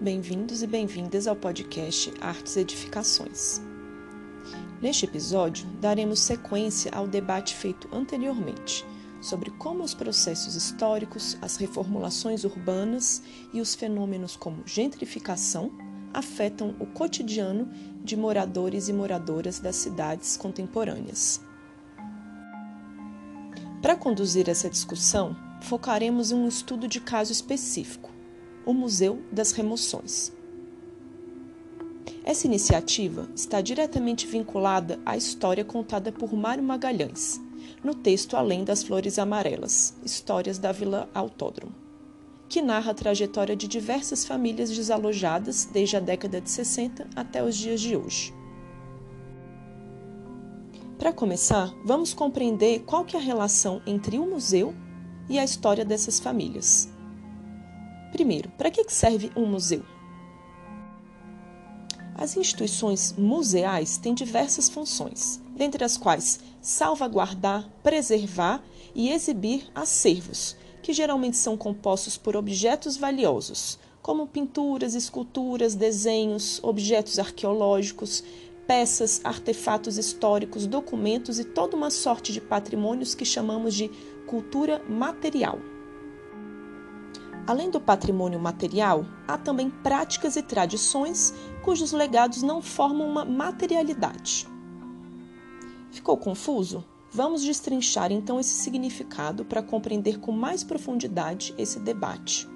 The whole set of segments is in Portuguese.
bem-vindos e bem-vindas ao podcast Artes Edificações. Neste episódio, daremos sequência ao debate feito anteriormente sobre como os processos históricos, as reformulações urbanas e os fenômenos como gentrificação afetam o cotidiano de moradores e moradoras das cidades contemporâneas. Para conduzir essa discussão, focaremos em um estudo de caso específico o Museu das Remoções. Essa iniciativa está diretamente vinculada à história contada por Mário Magalhães, no texto Além das Flores Amarelas Histórias da Vila Autódromo, que narra a trajetória de diversas famílias desalojadas desde a década de 60 até os dias de hoje. Para começar, vamos compreender qual que é a relação entre o museu e a história dessas famílias. Primeiro, para que serve um museu? As instituições museais têm diversas funções, dentre as quais salvaguardar, preservar e exibir acervos, que geralmente são compostos por objetos valiosos, como pinturas, esculturas, desenhos, objetos arqueológicos, peças, artefatos históricos, documentos e toda uma sorte de patrimônios que chamamos de cultura material. Além do patrimônio material, há também práticas e tradições cujos legados não formam uma materialidade. Ficou confuso? Vamos destrinchar então esse significado para compreender com mais profundidade esse debate.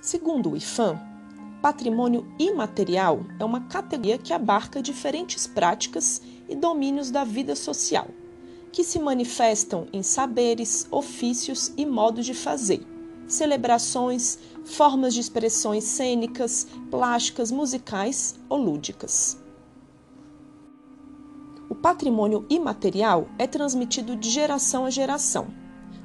Segundo o IFAM, patrimônio imaterial é uma categoria que abarca diferentes práticas e domínios da vida social, que se manifestam em saberes, ofícios e modos de fazer celebrações, formas de expressões cênicas, plásticas, musicais ou lúdicas. O patrimônio imaterial é transmitido de geração a geração,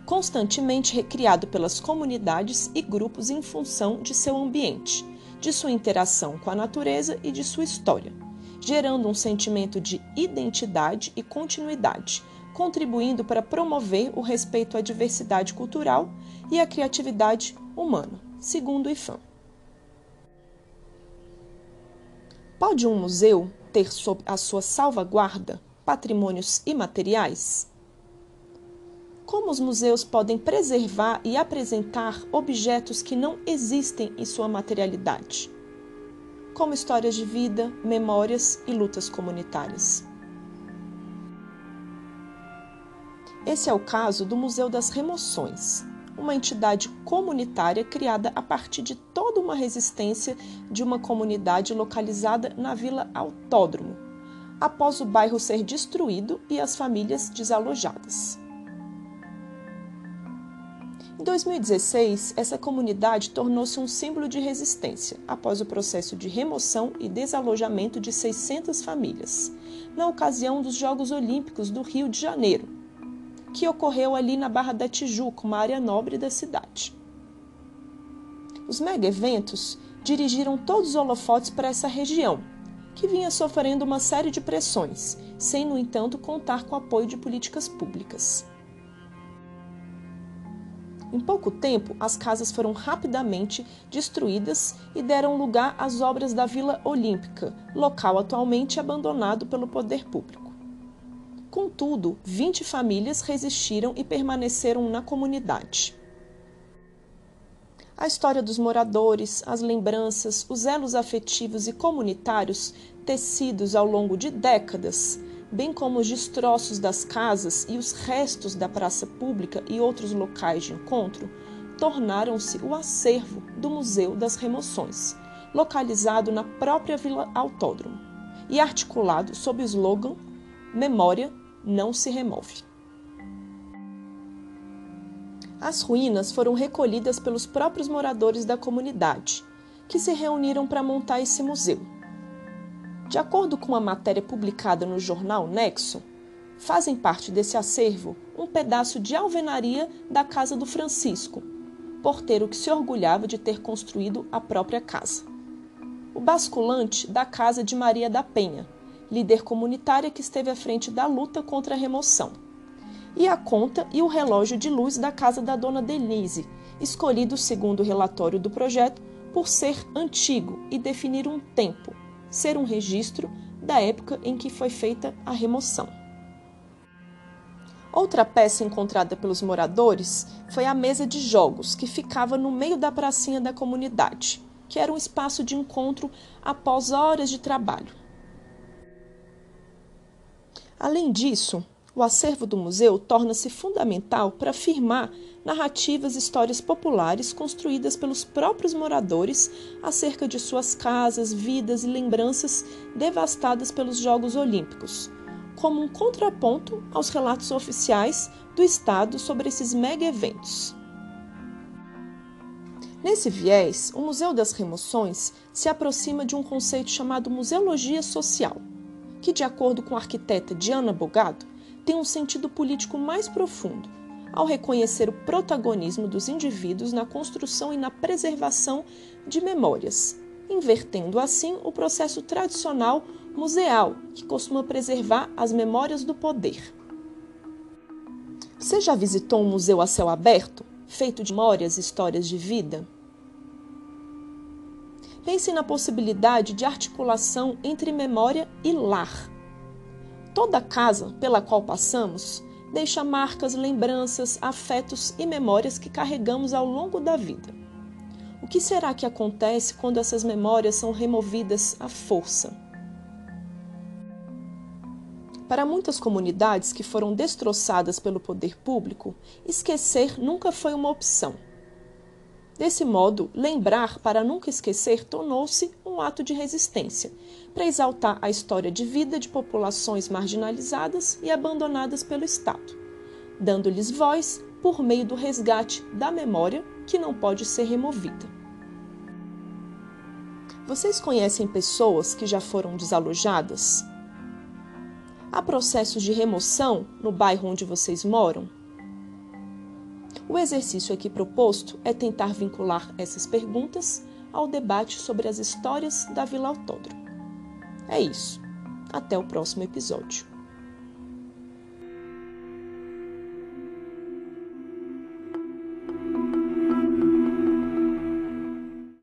constantemente recriado pelas comunidades e grupos em função de seu ambiente, de sua interação com a natureza e de sua história, gerando um sentimento de identidade e continuidade, contribuindo para promover o respeito à diversidade cultural e à criatividade humana, segundo o IFAM. Pode um museu ter sob a sua salvaguarda patrimônios imateriais? Como os museus podem preservar e apresentar objetos que não existem em sua materialidade? Como histórias de vida, memórias e lutas comunitárias. Esse é o caso do Museu das Remoções, uma entidade comunitária criada a partir de toda uma resistência de uma comunidade localizada na Vila Autódromo, após o bairro ser destruído e as famílias desalojadas. Em 2016, essa comunidade tornou-se um símbolo de resistência após o processo de remoção e desalojamento de 600 famílias, na ocasião dos Jogos Olímpicos do Rio de Janeiro, que ocorreu ali na Barra da Tijuca, uma área nobre da cidade. Os mega-eventos dirigiram todos os holofotes para essa região, que vinha sofrendo uma série de pressões, sem, no entanto, contar com o apoio de políticas públicas. Em pouco tempo, as casas foram rapidamente destruídas e deram lugar às obras da Vila Olímpica, local atualmente abandonado pelo poder público. Contudo, 20 famílias resistiram e permaneceram na comunidade. A história dos moradores, as lembranças, os elos afetivos e comunitários tecidos ao longo de décadas, bem como os destroços das casas e os restos da praça pública e outros locais de encontro, tornaram-se o acervo do Museu das Remoções, localizado na própria Vila Autódromo e articulado sob o slogan Memória não se remove. As ruínas foram recolhidas pelos próprios moradores da comunidade, que se reuniram para montar esse museu. De acordo com uma matéria publicada no jornal Nexo, fazem parte desse acervo um pedaço de alvenaria da casa do Francisco, porteiro que se orgulhava de ter construído a própria casa. O basculante da casa de Maria da Penha, líder comunitária que esteve à frente da luta contra a remoção. E a conta e o relógio de luz da casa da dona Denise, escolhido segundo o relatório do projeto por ser antigo e definir um tempo, ser um registro da época em que foi feita a remoção. Outra peça encontrada pelos moradores foi a mesa de jogos, que ficava no meio da pracinha da comunidade, que era um espaço de encontro após horas de trabalho. Além disso, o acervo do museu torna-se fundamental para afirmar narrativas e histórias populares construídas pelos próprios moradores acerca de suas casas, vidas e lembranças devastadas pelos Jogos Olímpicos, como um contraponto aos relatos oficiais do Estado sobre esses mega eventos. Nesse viés, o Museu das Remoções se aproxima de um conceito chamado museologia social, que, de acordo com a arquiteta Diana Bogado, tem um sentido político mais profundo, ao reconhecer o protagonismo dos indivíduos na construção e na preservação de memórias, invertendo assim o processo tradicional museal, que costuma preservar as memórias do poder. Você já visitou um museu a céu aberto, feito de memórias e histórias de vida? Pense na possibilidade de articulação entre memória e lar Toda casa pela qual passamos deixa marcas, lembranças, afetos e memórias que carregamos ao longo da vida. O que será que acontece quando essas memórias são removidas à força? Para muitas comunidades que foram destroçadas pelo poder público, esquecer nunca foi uma opção. Desse modo, lembrar para nunca esquecer tornou-se um ato de resistência, para exaltar a história de vida de populações marginalizadas e abandonadas pelo Estado, dando-lhes voz por meio do resgate da memória que não pode ser removida. Vocês conhecem pessoas que já foram desalojadas? Há processos de remoção no bairro onde vocês moram? O exercício aqui proposto é tentar vincular essas perguntas ao debate sobre as histórias da Vila Autódromo. É isso. Até o próximo episódio.